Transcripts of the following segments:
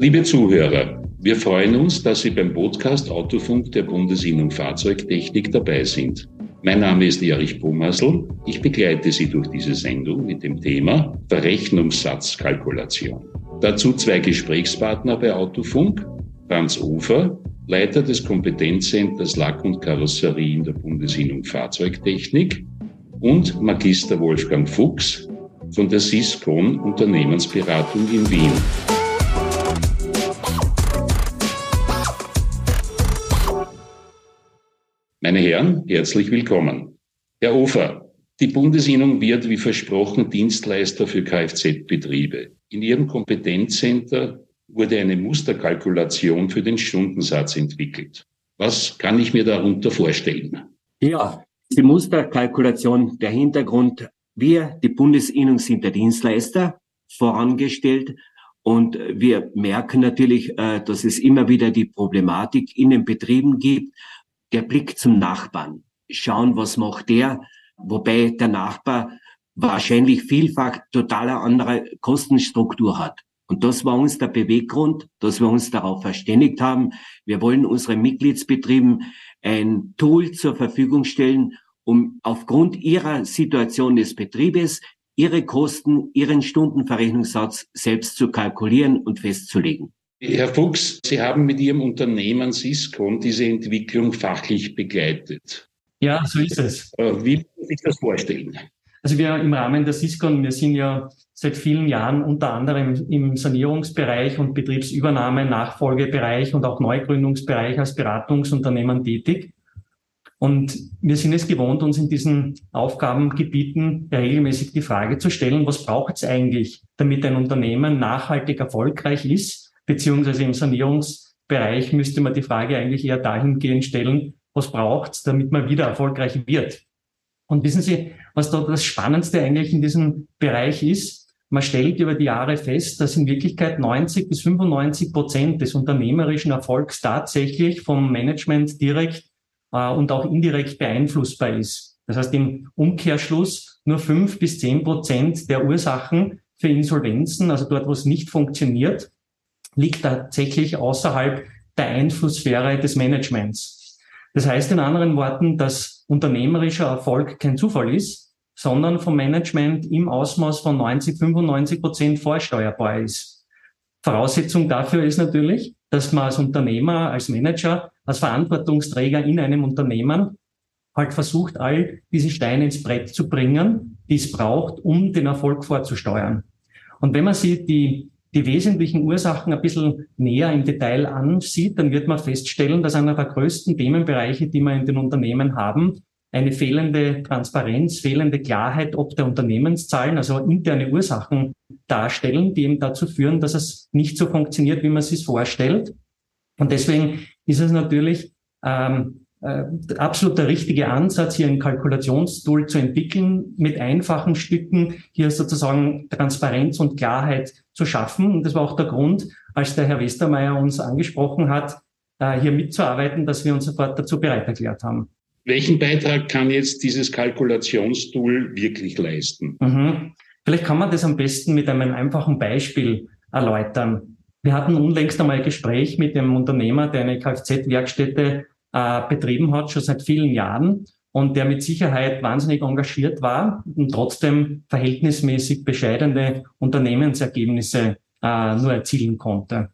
Liebe Zuhörer, wir freuen uns, dass Sie beim Podcast Autofunk der Bundesinnung Fahrzeugtechnik dabei sind. Mein Name ist Erich Bomasl. Ich begleite Sie durch diese Sendung mit dem Thema Verrechnungssatzkalkulation. Dazu zwei Gesprächspartner bei Autofunk. Franz Ufer, Leiter des Kompetenzcenters Lack und Karosserie in der Bundesinnung Fahrzeugtechnik und Magister Wolfgang Fuchs von der Siscon Unternehmensberatung in Wien. Meine Herren, herzlich willkommen. Herr Ofer, die Bundesinnung wird wie versprochen Dienstleister für Kfz-Betriebe. In Ihrem Kompetenzcenter wurde eine Musterkalkulation für den Stundensatz entwickelt. Was kann ich mir darunter vorstellen? Ja, die Musterkalkulation, der Hintergrund, wir, die Bundesinnung, sind der Dienstleister vorangestellt und wir merken natürlich, äh, dass es immer wieder die Problematik in den Betrieben gibt, der Blick zum Nachbarn. Schauen, was macht der, wobei der Nachbar wahrscheinlich vielfach totaler andere Kostenstruktur hat. Und das war uns der Beweggrund, dass wir uns darauf verständigt haben. Wir wollen unseren Mitgliedsbetrieben ein Tool zur Verfügung stellen, um aufgrund ihrer Situation des Betriebes ihre Kosten, ihren Stundenverrechnungssatz selbst zu kalkulieren und festzulegen. Herr Fuchs, Sie haben mit Ihrem Unternehmen Siscon diese Entwicklung fachlich begleitet. Ja, so ist es. Äh, wie muss man sich das vorstellen? Also wir im Rahmen der Siscon, wir sind ja seit vielen Jahren unter anderem im Sanierungsbereich und Betriebsübernahme, Nachfolgebereich und auch Neugründungsbereich als Beratungsunternehmen tätig. Und wir sind es gewohnt, uns in diesen Aufgabengebieten regelmäßig die Frage zu stellen, was braucht es eigentlich, damit ein Unternehmen nachhaltig erfolgreich ist beziehungsweise im Sanierungsbereich müsste man die Frage eigentlich eher dahingehend stellen, was braucht es, damit man wieder erfolgreich wird. Und wissen Sie, was da das Spannendste eigentlich in diesem Bereich ist? Man stellt über die Jahre fest, dass in Wirklichkeit 90 bis 95 Prozent des unternehmerischen Erfolgs tatsächlich vom Management direkt äh, und auch indirekt beeinflussbar ist. Das heißt im Umkehrschluss nur fünf bis zehn Prozent der Ursachen für Insolvenzen, also dort, wo es nicht funktioniert, liegt tatsächlich außerhalb der Einflusssphäre des Managements. Das heißt in anderen Worten, dass unternehmerischer Erfolg kein Zufall ist, sondern vom Management im Ausmaß von 90, 95 Prozent vorsteuerbar ist. Voraussetzung dafür ist natürlich, dass man als Unternehmer, als Manager, als Verantwortungsträger in einem Unternehmen halt versucht, all diese Steine ins Brett zu bringen, die es braucht, um den Erfolg vorzusteuern. Und wenn man sich die die wesentlichen Ursachen ein bisschen näher im Detail ansieht, dann wird man feststellen, dass einer der größten Themenbereiche, die wir in den Unternehmen haben, eine fehlende Transparenz, fehlende Klarheit ob der Unternehmenszahlen, also interne Ursachen darstellen, die eben dazu führen, dass es nicht so funktioniert, wie man es sich vorstellt. Und deswegen ist es natürlich ähm, äh, absolut der richtige Ansatz, hier ein Kalkulationstool zu entwickeln, mit einfachen Stücken hier sozusagen Transparenz und Klarheit zu schaffen. Und das war auch der Grund, als der Herr Westermeier uns angesprochen hat, äh, hier mitzuarbeiten, dass wir uns sofort dazu bereit erklärt haben. Welchen Beitrag kann jetzt dieses Kalkulationstool wirklich leisten? Mhm. Vielleicht kann man das am besten mit einem einfachen Beispiel erläutern. Wir hatten unlängst einmal ein Gespräch mit dem Unternehmer, der eine Kfz-Werkstätte äh, betrieben hat, schon seit vielen Jahren und der mit Sicherheit wahnsinnig engagiert war und trotzdem verhältnismäßig bescheidene Unternehmensergebnisse äh, nur erzielen konnte.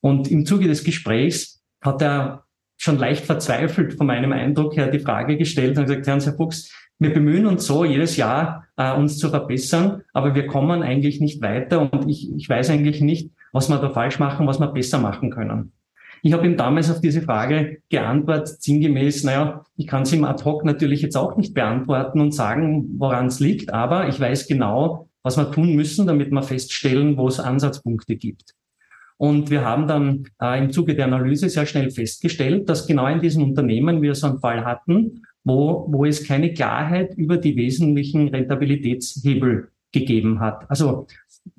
Und im Zuge des Gesprächs hat er schon leicht verzweifelt von meinem Eindruck her die Frage gestellt und gesagt, Herrn Herr Fuchs, wir bemühen uns so jedes Jahr, äh, uns zu verbessern, aber wir kommen eigentlich nicht weiter und ich, ich weiß eigentlich nicht, was wir da falsch machen, was wir besser machen können. Ich habe ihm damals auf diese Frage geantwortet, sinngemäß, naja, ich kann es ihm ad hoc natürlich jetzt auch nicht beantworten und sagen, woran es liegt, aber ich weiß genau, was wir tun müssen, damit wir feststellen, wo es Ansatzpunkte gibt. Und wir haben dann äh, im Zuge der Analyse sehr schnell festgestellt, dass genau in diesen Unternehmen wir so einen Fall hatten, wo, wo es keine Klarheit über die wesentlichen Rentabilitätshebel gegeben hat. Also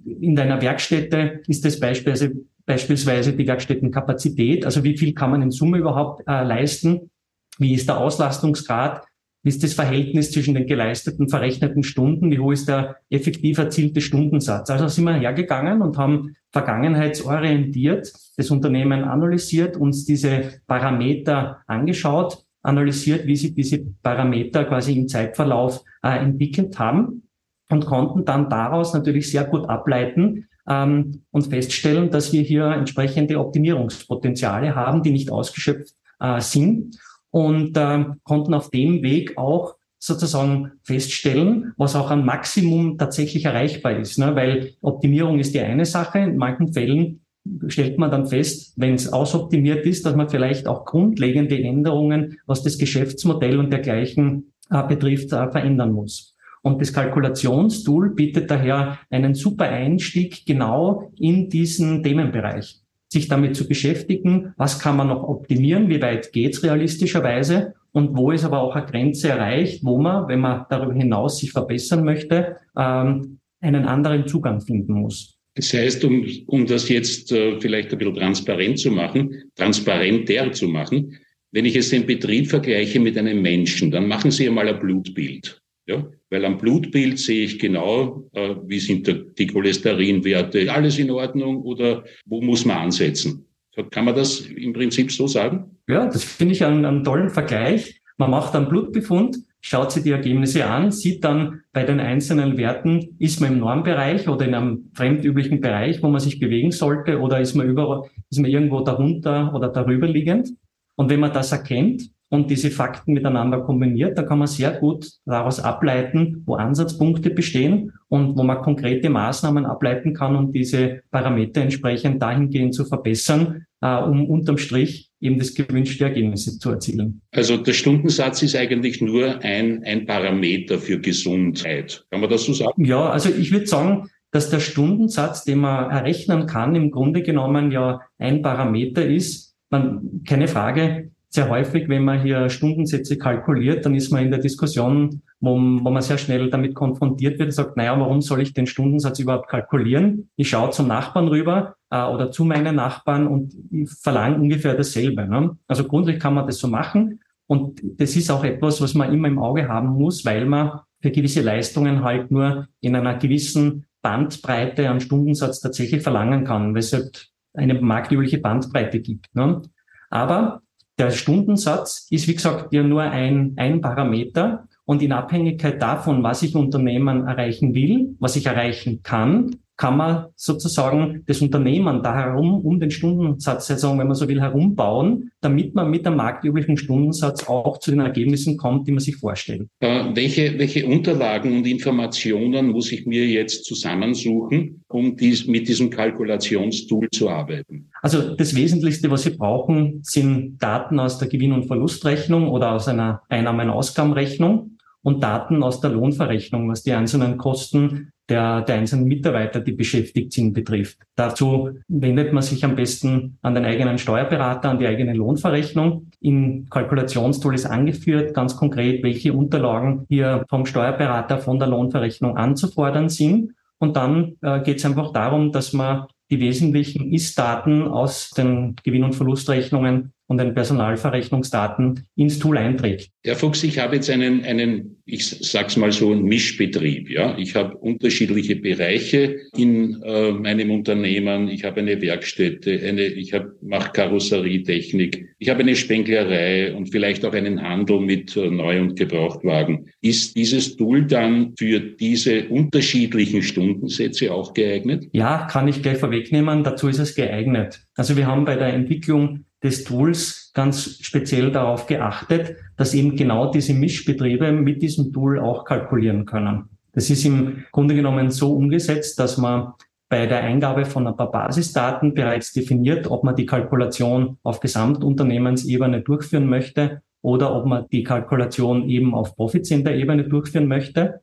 in deiner Werkstätte ist es beispielsweise beispielsweise die Werkstättenkapazität, also wie viel kann man in Summe überhaupt äh, leisten, wie ist der Auslastungsgrad, Wie ist das Verhältnis zwischen den geleisteten, verrechneten Stunden? Wie hoch ist der effektiv erzielte Stundensatz? Also sind wir hergegangen und haben vergangenheitsorientiert das Unternehmen analysiert, uns diese Parameter angeschaut, analysiert, wie sich diese Parameter quasi im Zeitverlauf äh, entwickelt haben und konnten dann daraus natürlich sehr gut ableiten ähm, und feststellen, dass wir hier entsprechende Optimierungspotenziale haben, die nicht ausgeschöpft äh, sind und äh, konnten auf dem Weg auch sozusagen feststellen, was auch ein Maximum tatsächlich erreichbar ist. Ne? Weil Optimierung ist die eine Sache. In manchen Fällen stellt man dann fest, wenn es ausoptimiert ist, dass man vielleicht auch grundlegende Änderungen, was das Geschäftsmodell und dergleichen äh, betrifft, äh, verändern muss. Und das Kalkulationstool bietet daher einen super Einstieg genau in diesen Themenbereich sich damit zu beschäftigen, was kann man noch optimieren, wie weit geht's realistischerweise und wo ist aber auch eine Grenze erreicht, wo man, wenn man darüber hinaus sich verbessern möchte, ähm, einen anderen Zugang finden muss. Das heißt, um, um das jetzt äh, vielleicht ein bisschen transparent zu machen, transparenter zu machen, wenn ich jetzt den Betrieb vergleiche mit einem Menschen, dann machen Sie einmal ein Blutbild. Ja? Weil am Blutbild sehe ich genau, äh, wie sind die Cholesterinwerte, alles in Ordnung oder wo muss man ansetzen. Kann man das im Prinzip so sagen? Ja, das finde ich einen, einen tollen Vergleich. Man macht einen Blutbefund, schaut sich die Ergebnisse an, sieht dann bei den einzelnen Werten, ist man im Normbereich oder in einem fremdüblichen Bereich, wo man sich bewegen sollte, oder ist man über, ist man irgendwo darunter oder darüber liegend. Und wenn man das erkennt, und diese Fakten miteinander kombiniert, da kann man sehr gut daraus ableiten, wo Ansatzpunkte bestehen und wo man konkrete Maßnahmen ableiten kann, um diese Parameter entsprechend dahingehend zu verbessern, äh, um unterm Strich eben das gewünschte Ergebnis zu erzielen. Also der Stundensatz ist eigentlich nur ein, ein Parameter für Gesundheit. Kann man das so sagen? Ja, also ich würde sagen, dass der Stundensatz, den man errechnen kann, im Grunde genommen ja ein Parameter ist. Man, keine Frage, sehr häufig, wenn man hier Stundensätze kalkuliert, dann ist man in der Diskussion, wo, wo man sehr schnell damit konfrontiert wird und sagt, naja, warum soll ich den Stundensatz überhaupt kalkulieren? Ich schaue zum Nachbarn rüber äh, oder zu meinen Nachbarn und verlange ungefähr dasselbe. Ne? Also grundsätzlich kann man das so machen. Und das ist auch etwas, was man immer im Auge haben muss, weil man für gewisse Leistungen halt nur in einer gewissen Bandbreite an Stundensatz tatsächlich verlangen kann, weil es halt eine marktübliche Bandbreite gibt. Ne? Aber der Stundensatz ist, wie gesagt, ja nur ein, ein Parameter. Und in Abhängigkeit davon, was ich Unternehmen erreichen will, was ich erreichen kann, kann man sozusagen das Unternehmen da herum um den Stundensatz, wenn man so will, herumbauen, damit man mit dem marktüblichen Stundensatz auch zu den Ergebnissen kommt, die man sich vorstellt. Äh, welche, welche Unterlagen und Informationen muss ich mir jetzt zusammensuchen, um dies, mit diesem Kalkulationstool zu arbeiten? Also das Wesentlichste, was Sie brauchen, sind Daten aus der Gewinn- und Verlustrechnung oder aus einer Einnahmen- und Daten aus der Lohnverrechnung, was die einzelnen Kosten der, der einzelnen Mitarbeiter, die beschäftigt sind, betrifft. Dazu wendet man sich am besten an den eigenen Steuerberater, an die eigene Lohnverrechnung. Im Kalkulationstool ist angeführt, ganz konkret, welche Unterlagen hier vom Steuerberater von der Lohnverrechnung anzufordern sind. Und dann äh, geht es einfach darum, dass man die wesentlichen Ist-Daten aus den Gewinn- und Verlustrechnungen und den Personalverrechnungsdaten ins Tool einträgt. Herr Fuchs, ich habe jetzt einen, einen, ich sag's mal so, einen Mischbetrieb. Ja, ich habe unterschiedliche Bereiche in äh, meinem Unternehmen. Ich habe eine Werkstätte, eine, ich habe mache Karosserietechnik, ich habe eine Spenglerei und vielleicht auch einen Handel mit äh, Neu- und Gebrauchtwagen. Ist dieses Tool dann für diese unterschiedlichen Stundensätze auch geeignet? Ja, kann ich gleich vorwegnehmen. Dazu ist es geeignet. Also wir haben bei der Entwicklung des Tools ganz speziell darauf geachtet, dass eben genau diese Mischbetriebe mit diesem Tool auch kalkulieren können. Das ist im Grunde genommen so umgesetzt, dass man bei der Eingabe von ein paar Basisdaten bereits definiert, ob man die Kalkulation auf Gesamtunternehmensebene durchführen möchte oder ob man die Kalkulation eben auf Profitcenter-Ebene durchführen möchte.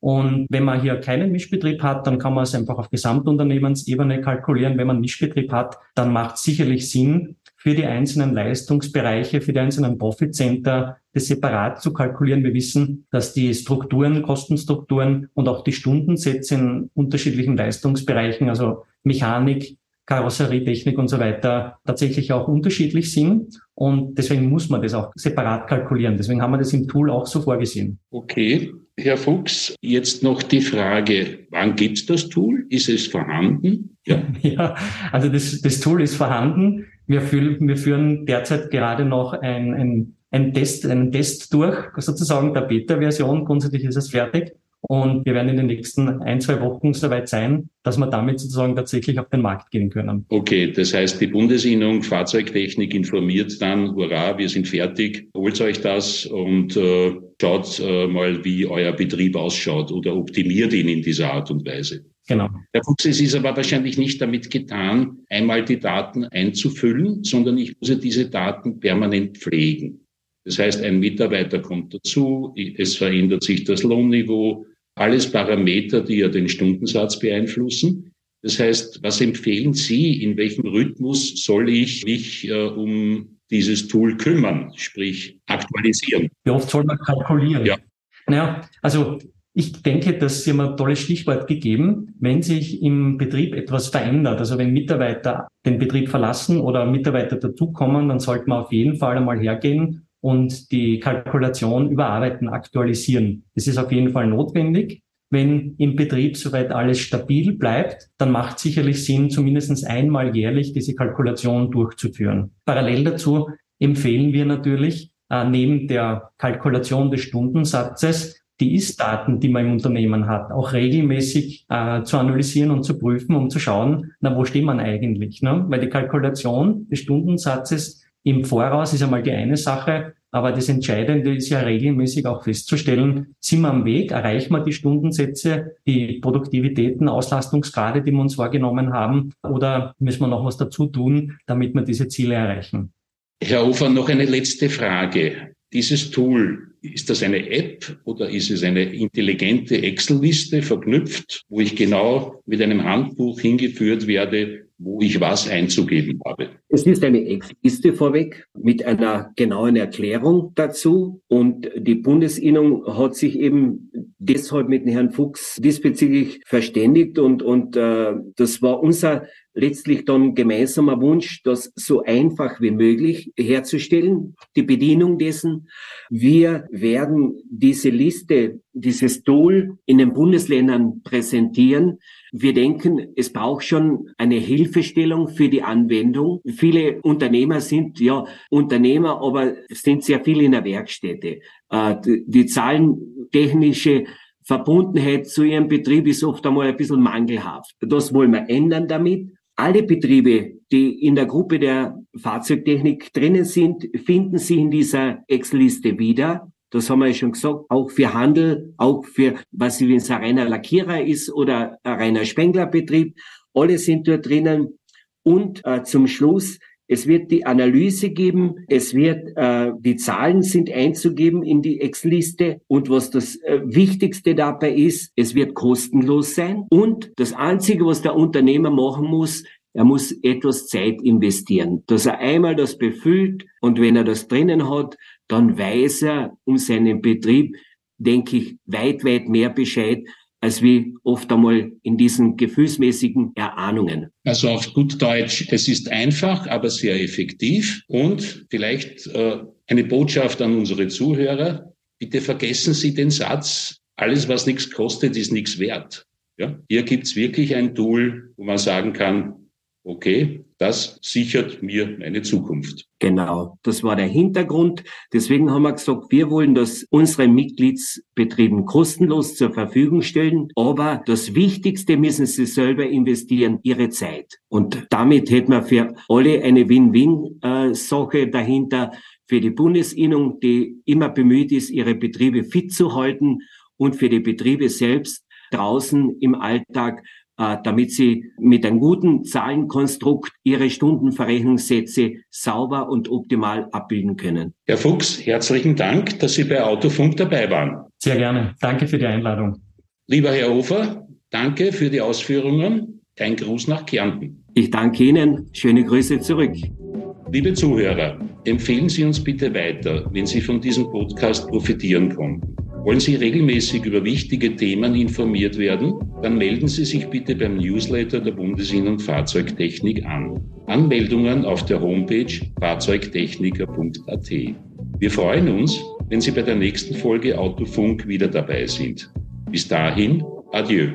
Und wenn man hier keinen Mischbetrieb hat, dann kann man es einfach auf Gesamtunternehmensebene kalkulieren. Wenn man Mischbetrieb hat, dann macht es sicherlich Sinn, für die einzelnen Leistungsbereiche, für die einzelnen Profit Center das separat zu kalkulieren. Wir wissen, dass die Strukturen, Kostenstrukturen und auch die Stundensätze in unterschiedlichen Leistungsbereichen, also Mechanik, Karosserietechnik und so weiter tatsächlich auch unterschiedlich sind. Und deswegen muss man das auch separat kalkulieren. Deswegen haben wir das im Tool auch so vorgesehen. Okay. Herr Fuchs, jetzt noch die Frage, wann gibt es das Tool? Ist es vorhanden? Ja, ja also das, das Tool ist vorhanden. Wir, führen, wir führen derzeit gerade noch ein, ein, ein Test, einen Test durch, sozusagen der Beta-Version. Grundsätzlich ist es fertig. Und wir werden in den nächsten ein, zwei Wochen soweit sein, dass wir damit sozusagen tatsächlich auf den Markt gehen können. Okay, das heißt, die Bundesinnung Fahrzeugtechnik informiert dann, hurra, wir sind fertig, holt euch das und äh, schaut äh, mal, wie euer Betrieb ausschaut oder optimiert ihn in dieser Art und Weise. Genau. Herr Fuchs, es ist aber wahrscheinlich nicht damit getan, einmal die Daten einzufüllen, sondern ich muss ja diese Daten permanent pflegen. Das heißt, ein Mitarbeiter kommt dazu, es verändert sich das Lohnniveau, alles Parameter, die ja den Stundensatz beeinflussen. Das heißt, was empfehlen Sie? In welchem Rhythmus soll ich mich äh, um dieses Tool kümmern, sprich aktualisieren? Wie oft soll man kalkulieren? Ja. Naja, also ich denke, dass Sie haben ein tolles Stichwort gegeben. Wenn sich im Betrieb etwas verändert, also wenn Mitarbeiter den Betrieb verlassen oder Mitarbeiter dazukommen, dann sollte man auf jeden Fall einmal hergehen und die Kalkulation überarbeiten, aktualisieren. Das ist auf jeden Fall notwendig. Wenn im Betrieb soweit alles stabil bleibt, dann macht sicherlich Sinn, zumindest einmal jährlich diese Kalkulation durchzuführen. Parallel dazu empfehlen wir natürlich, äh, neben der Kalkulation des Stundensatzes die Ist-Daten, die man im Unternehmen hat, auch regelmäßig äh, zu analysieren und zu prüfen, um zu schauen, na, wo steht man eigentlich? Ne? Weil die Kalkulation des Stundensatzes im Voraus ist einmal die eine Sache, aber das Entscheidende ist ja regelmäßig auch festzustellen, sind wir am Weg, erreichen wir die Stundensätze, die Produktivitäten, Auslastungsgrade, die wir uns vorgenommen haben, oder müssen wir noch was dazu tun, damit wir diese Ziele erreichen? Herr Hofer, noch eine letzte Frage. Dieses Tool, ist das eine App oder ist es eine intelligente Excel-Liste verknüpft, wo ich genau mit einem Handbuch hingeführt werde, wo ich was einzugeben habe. Es ist eine Excel-Liste vorweg mit einer genauen Erklärung dazu. Und die Bundesinnung hat sich eben deshalb mit Herrn Fuchs diesbezüglich verständigt. Und, und äh, das war unser letztlich dann gemeinsamer Wunsch, das so einfach wie möglich herzustellen, die Bedienung dessen. Wir werden diese Liste, dieses Tool in den Bundesländern präsentieren. Wir denken, es braucht schon eine Hilfestellung für die Anwendung. Viele Unternehmer sind ja Unternehmer, aber sind sehr viel in der Werkstätte. Äh, die zahlentechnische Verbundenheit zu ihrem Betrieb ist oft einmal ein bisschen mangelhaft. Das wollen wir ändern damit. Alle Betriebe, die in der Gruppe der Fahrzeugtechnik drinnen sind, finden sich in dieser Excel-Liste wieder. Das haben wir ja schon gesagt, auch für Handel, auch für, was wenn es ein reiner Lackierer ist oder ein reiner Spenglerbetrieb. Alle sind dort drinnen. Und äh, zum Schluss, es wird die Analyse geben, es wird, äh, die Zahlen sind einzugeben in die Excel-Liste und was das äh, Wichtigste dabei ist, es wird kostenlos sein. Und das Einzige, was der Unternehmer machen muss, er muss etwas Zeit investieren, dass er einmal das befüllt und wenn er das drinnen hat, dann weiß er um seinen Betrieb, denke ich, weit, weit mehr Bescheid, als wie oft einmal in diesen gefühlsmäßigen Erahnungen. Also auf gut Deutsch, es ist einfach, aber sehr effektiv. Und vielleicht äh, eine Botschaft an unsere Zuhörer. Bitte vergessen Sie den Satz, alles, was nichts kostet, ist nichts wert. Ja? Hier gibt's wirklich ein Tool, wo man sagen kann, okay, das sichert mir meine Zukunft. Genau, das war der Hintergrund. Deswegen haben wir gesagt, wir wollen das unseren Mitgliedsbetrieben kostenlos zur Verfügung stellen. Aber das Wichtigste müssen sie selber investieren, ihre Zeit. Und damit hätten wir für alle eine Win-Win-Sache dahinter. Für die Bundesinnung, die immer bemüht ist, ihre Betriebe fit zu halten und für die Betriebe selbst draußen im Alltag damit sie mit einem guten Zahlenkonstrukt ihre Stundenverrechnungssätze sauber und optimal abbilden können. Herr Fuchs, herzlichen Dank, dass Sie bei Autofunk dabei waren. Sehr gerne. Danke für die Einladung. Lieber Herr Hofer, danke für die Ausführungen. Ein Gruß nach Kärnten. Ich danke Ihnen. Schöne Grüße zurück. Liebe Zuhörer, empfehlen Sie uns bitte weiter, wenn Sie von diesem Podcast profitieren konnten. Wollen Sie regelmäßig über wichtige Themen informiert werden? Dann melden Sie sich bitte beim Newsletter der Bundesinnen- und Fahrzeugtechnik an. Anmeldungen auf der Homepage fahrzeugtechniker.at. Wir freuen uns, wenn Sie bei der nächsten Folge Autofunk wieder dabei sind. Bis dahin, adieu.